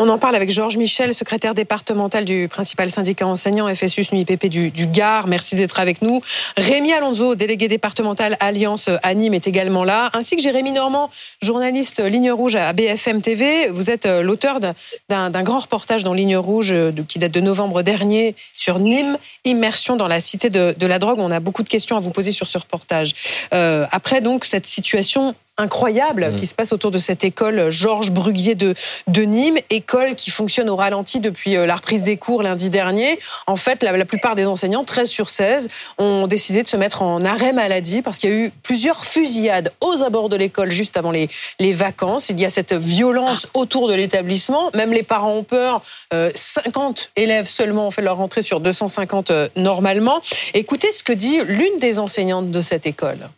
On en parle avec Georges Michel, secrétaire départemental du principal syndicat enseignant FSUS NUIPP du, du Gard. Merci d'être avec nous. Rémi Alonso, délégué départemental Alliance à Nîmes, est également là, ainsi que Jérémy Normand, journaliste Ligne Rouge à BFM TV. Vous êtes euh, l'auteur d'un grand reportage dans Ligne Rouge euh, qui date de novembre dernier sur Nîmes, immersion dans la cité de, la drogue. On a beaucoup de questions à vous poser sur ce reportage. Euh, après donc cette situation incroyable mm. qui se passe autour de cette école Georges Bruguier de, de Nîmes, école qui fonctionne au ralenti depuis euh, la reprise des cours lundi dernier. En fait, la, la plupart des enseignants, 13 sur 16, ont décidé de se mettre en arrêt maladie parce qu'il y a eu plusieurs fusillades aux abords de l'école juste avant les, les vacances. Il y a cette violence autour de l'établissement. Même les parents ont peur. Euh, 50 élèves seulement ont fait leur rentrée sur 250 euh, normalement. Écoutez ce que dit l'une des enseignantes de cette école.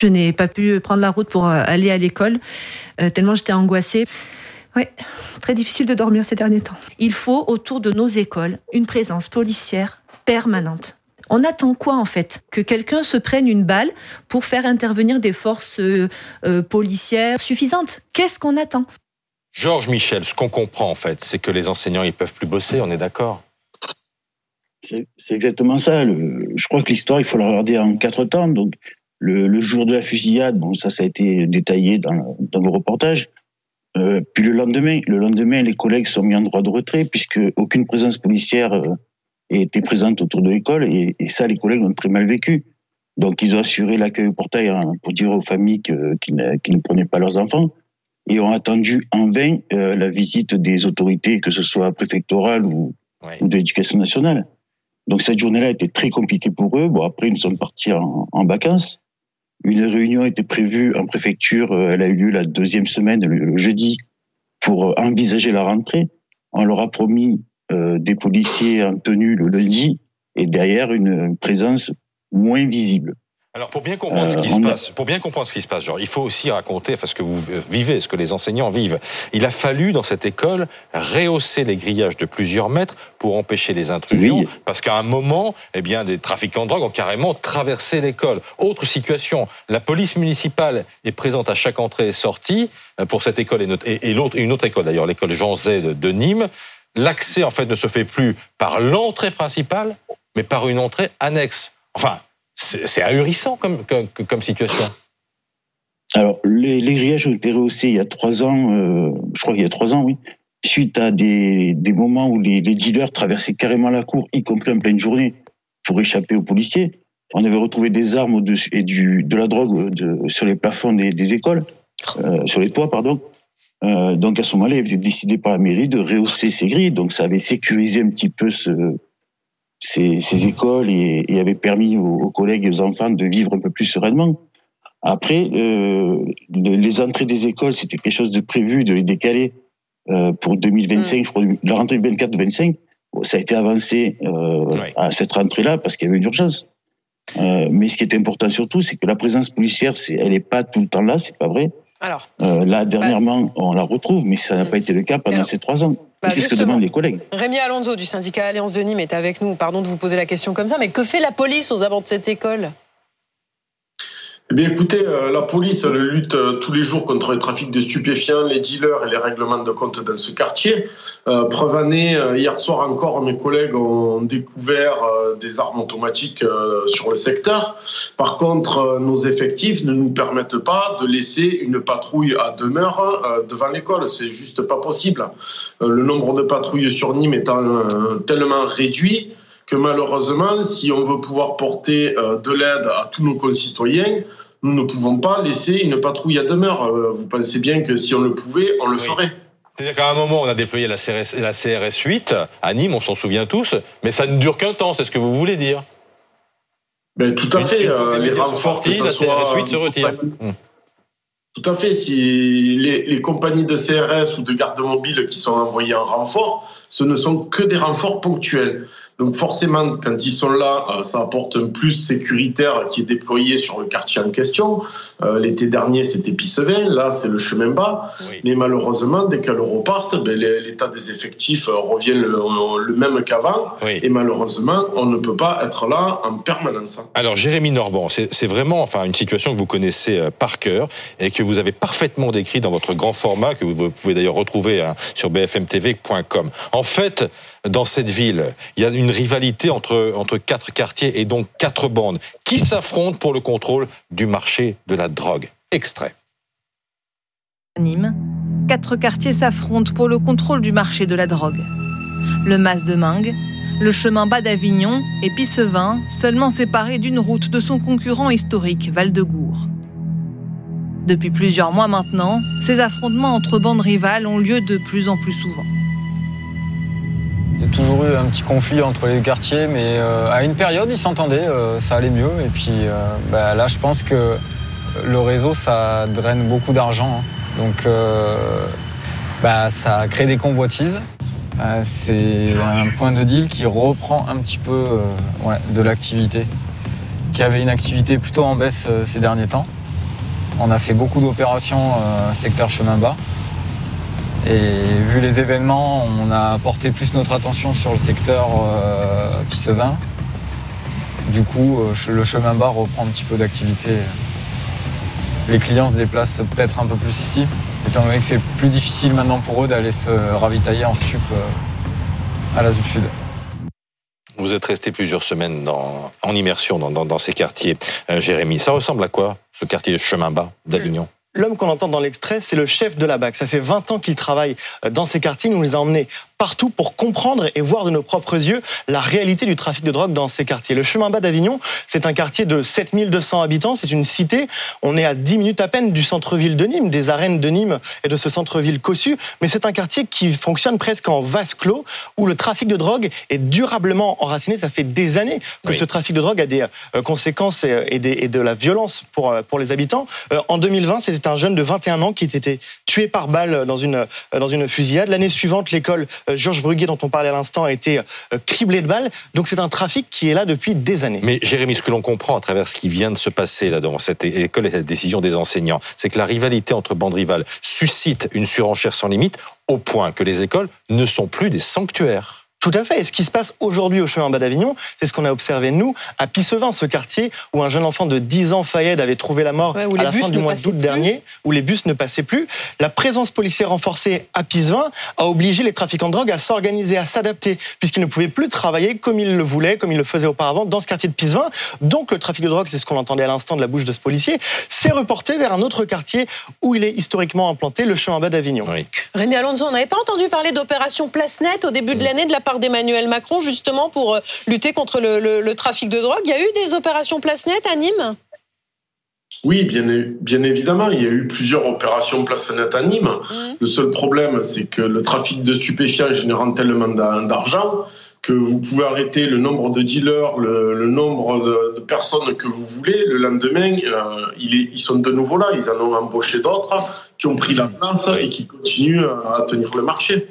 Je n'ai pas pu prendre la route pour euh, aller à l'école, euh, tellement j'étais angoissée. Oui, très difficile de dormir ces derniers temps. Il faut, autour de nos écoles, une présence policière permanente. On attend quoi en fait? Que quelqu'un se prenne une balle pour faire intervenir des forces euh, euh, policières suffisantes Qu'est-ce qu'on attend? Georges Michel, ce qu'on comprend en fait, c'est que les enseignants ils peuvent plus bosser, on est d'accord? C'est exactement ça. Le, je crois que l'histoire, il faut la regarder en quatre temps. Donc, le, le, jour de la fusillade, bon, ça, ça a été détaillé dans, dans vos reportages. Euh, puis le lendemain, le lendemain, les collègues sont mis en droit de retrait puisque aucune présence policière euh, était présente autour de l'école et, et, ça, les collègues l'ont très mal vécu. Donc, ils ont assuré l'accueil au portail hein, pour dire aux familles qu'ils ne, qu ne, prenaient pas leurs enfants et ont attendu en vain euh, la visite des autorités, que ce soit préfectorale ou, ouais. ou de l'éducation nationale. Donc, cette journée-là était très compliquée pour eux. Bon, après, ils sont partis en, en vacances. Une réunion était prévue en préfecture. Euh, elle a eu lieu la deuxième semaine, le jeudi, pour euh, envisager la rentrée. On leur a promis euh, des policiers en tenue le lundi et derrière une présence moins visible. Alors pour bien comprendre euh, ce qui se passe, pour bien comprendre ce qui se passe, genre, il faut aussi raconter, enfin ce que vous vivez, ce que les enseignants vivent. Il a fallu dans cette école rehausser les grillages de plusieurs mètres pour empêcher les intrusions, oui. parce qu'à un moment, eh bien, des trafiquants de drogue ont carrément traversé l'école. Autre situation, la police municipale est présente à chaque entrée et sortie euh, pour cette école et, et, et l'autre, une autre école d'ailleurs, l'école Jean Zay de, de Nîmes. L'accès en fait ne se fait plus par l'entrée principale, mais par une entrée annexe. Enfin, c'est ahurissant comme, situation. Alors, les, grillages ont été rehaussés il y a trois ans, euh, je crois qu'il y a trois ans, oui, suite à des, moments où les, dealers traversaient carrément la cour, y compris en pleine journée, pour échapper aux policiers. On avait retrouvé des armes et de la drogue de, sur les plafonds des, écoles, euh, sur les toits, pardon. Euh, donc à ce moment-là, il avait décidé par la mairie de rehausser ces grilles, donc ça avait sécurisé un petit peu ce, ces, ces écoles et, et, avait permis aux, aux, collègues et aux enfants de vivre un peu plus sereinement. Après, euh, les entrées des écoles, c'était quelque chose de prévu, de les décaler euh, pour 2025, mmh. je crois, la rentrée 24-25. Ça a été avancé euh, à cette rentrée-là parce qu'il y avait une urgence. Euh, mais ce qui est important surtout, c'est que la présence policière, elle n'est pas tout le temps là, c'est pas vrai. Alors, euh, là, dernièrement, bah, on la retrouve, mais ça n'a pas été le cas pendant alors, ces trois ans. Bah c'est ce que demandent les collègues. Rémi Alonso du syndicat Alliance de Nîmes est avec nous. Pardon de vous poser la question comme ça, mais que fait la police aux abords de cette école? Eh bien, écoutez, euh, la police elle lutte euh, tous les jours contre le trafic de stupéfiants, les dealers et les règlements de compte dans ce quartier. Euh, preuve année, euh, hier soir encore, mes collègues ont découvert des armes automatiques sur le secteur. Par contre, nos effectifs ne nous permettent pas de laisser une patrouille à demeure devant l'école. C'est juste pas possible. le nombre de patrouilles sur Nîmes étant tellement réduit que malheureusement, si on veut pouvoir porter euh, de l'aide à tous nos concitoyens, nous ne pouvons pas laisser une patrouille à demeure. Euh, vous pensez bien que si on le pouvait, on le oui. ferait. C'est-à-dire qu'à un moment, on a déployé la CRS, la CRS 8 à Nîmes, on s'en souvient tous, mais ça ne dure qu'un temps, c'est ce que vous voulez dire ben, Tout à fait. Euh, les renforts, que la CRS 8 se retire. Hum. Tout à fait. Si les, les, compagnies de CRS ou de garde mobile qui sont envoyées en renfort, ce ne sont que des renforts ponctuels. Donc forcément, quand ils sont là, euh, ça apporte un plus sécuritaire qui est déployé sur le quartier en question. Euh, l'été dernier, c'était Pissevin, là, c'est le chemin bas. Mais malheureusement, dès qu'elles repartent, ben, l'état des effectifs revient le, même qu'avant. Et malheureusement, on ne peut pas être là en permanence. Alors, Jérémy Norban, c'est vraiment enfin, une situation que vous connaissez par cœur et que vous avez parfaitement décrit dans votre grand format, que vous pouvez d'ailleurs retrouver hein, sur bfmtv.com. En fait, dans cette ville, il y a une rivalité entre, quatre quartiers et donc quatre bandes qui s'affrontent pour le contrôle du marché de la drogue. Extrait. Nîmes, quatre quartiers s'affrontent pour le contrôle du marché de la drogue. Le Mas de Mingue, le chemin bas d'Avignon et Pissevin, seulement séparés d'une route de son concurrent historique Val-de-Gour. Depuis plusieurs mois maintenant, ces affrontements entre bandes rivales ont lieu de plus en plus souvent. Toujours eu un petit conflit entre les quartiers, mais euh, à une période, ils s'entendaient, euh, ça allait mieux. Et puis euh, bah, là, je pense que le réseau, ça draine beaucoup d'argent. Hein. Donc bah, ça crée des convoitises. C'est un point de deal qui reprend un petit peu de l'activité, qui avait une activité plutôt en baisse ces derniers temps. On a fait beaucoup d'opérations secteur chemin bas. Et vu les événements, on a porté plus notre attention sur le secteur euh, Pissevin. Du coup, euh, le chemin bas reprend un petit peu d'activité. Les clients se déplacent peut-être un peu plus ici, étant donné que c'est plus difficile maintenant pour eux d'aller se ravitailler en stup à la ZUP Sud. Vous êtes resté plusieurs semaines en immersion dans, ces quartiers, Jérémy. Ça ressemble à quoi ce quartier chemin bas d'Avignon? L'homme qu'on entend dans l'extrait, c'est le chef de la BAC. Ça fait 20 ans qu'il travaille euh, dans ces quartiers. Il nous les a emmenés partout pour comprendre et voir de nos propres yeux la réalité du trafic de drogue dans ces quartiers. Le chemin bas d'Avignon, c'est un quartier de 7200 habitants, c'est une cité. On est à 10 minutes à peine du centre-ville de Nîmes, des arènes de Nîmes et de ce centre-ville cossu, mais c'est un quartier qui fonctionne presque en vase clos, où le trafic de drogue est durablement enraciné. Ça fait des années que ce trafic de drogue a des euh, conséquences et, de la violence pour, euh, pour les habitants. En 2020, c'était un jeune de 21 ans qui était tué par balle dans une, dans une fusillade. L'année suivante, l'école euh, Georges Bruguet, dont on parlait à l'instant, a été euh, criblée de balles. Donc c'est un trafic qui est là depuis des années. Mais Jérémy, ce que l'on comprend à travers ce qui vient de se passer là dans cette école et cette décision des enseignants, c'est que la rivalité entre bandes rivales suscite une surenchère sans limite au point que les écoles ne sont plus des sanctuaires. Tout à fait. Et ce qui se passe aujourd'hui au chemin bas d'Avignon, c'est ce qu'on a observé nous à Pissevin, ce quartier où un jeune enfant de 10 ans, Fayed, avait trouvé la mort à la fin du mois d'août dernier, où les bus ne passaient plus. La présence policière renforcée à Pissevin a obligé les trafiquants de drogue à s'organiser, à s'adapter, puisqu'ils ne pouvaient plus travailler comme ils le voulaient, comme ils le faisaient auparavant dans ce quartier de Pissevin. Donc le trafic de drogue, c'est ce qu'on entendait à l'instant de la bouche de ce policier, s'est reporté vers un autre quartier où il est historiquement implanté, le chemin bas d'Avignon. Rémi Alonso, on n'avait pas entendu parler d'opération Place Net au début de l'année de la part d'Emmanuel Macron, justement pour euh, lutter contre le, trafic de drogue. Il y a eu des opérations place net à Nîmes? Oui, bien, bien, évidemment, il y a eu plusieurs opérations place net à Nîmes. Mmh. Le seul problème, c'est que le trafic de stupéfiants générant tellement d'argent que vous pouvez arrêter le nombre de dealers, le, nombre de, personnes que vous voulez. Le lendemain, euh, ils, sont de nouveau là. Ils en ont embauché d'autres qui ont pris la place et qui continuent à tenir le marché.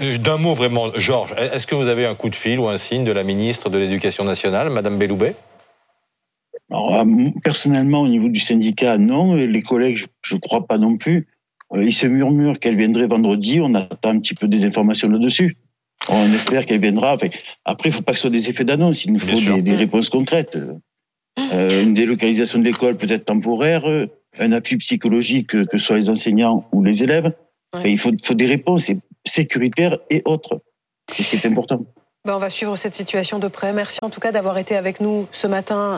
Euh, d'un mot vraiment, Georges, est-ce que vous avez un coup de fil ou un signe de la ministre de l'Éducation nationale, Madame Belloubet? Euh, Personnellement, au niveau du syndicat, non. Les collègues, je ne crois pas non plus. Euh, ils se murmurent qu'elle viendrait vendredi. On attend un petit peu des informations là-dessus. On espère qu'elle viendra. après, il ne faut pas que ce soit des effets d'annonce. Il nous faut des, réponses concrètes. une délocalisation de l'école peut-être temporaire, un appui psychologique, que ce soit les enseignants ou les élèves. Il faut, faut, des réponses sécuritaires et autres. C'est ce qui est important. Ben on va suivre cette situation de près. Merci en tout cas d'avoir été avec nous ce matin.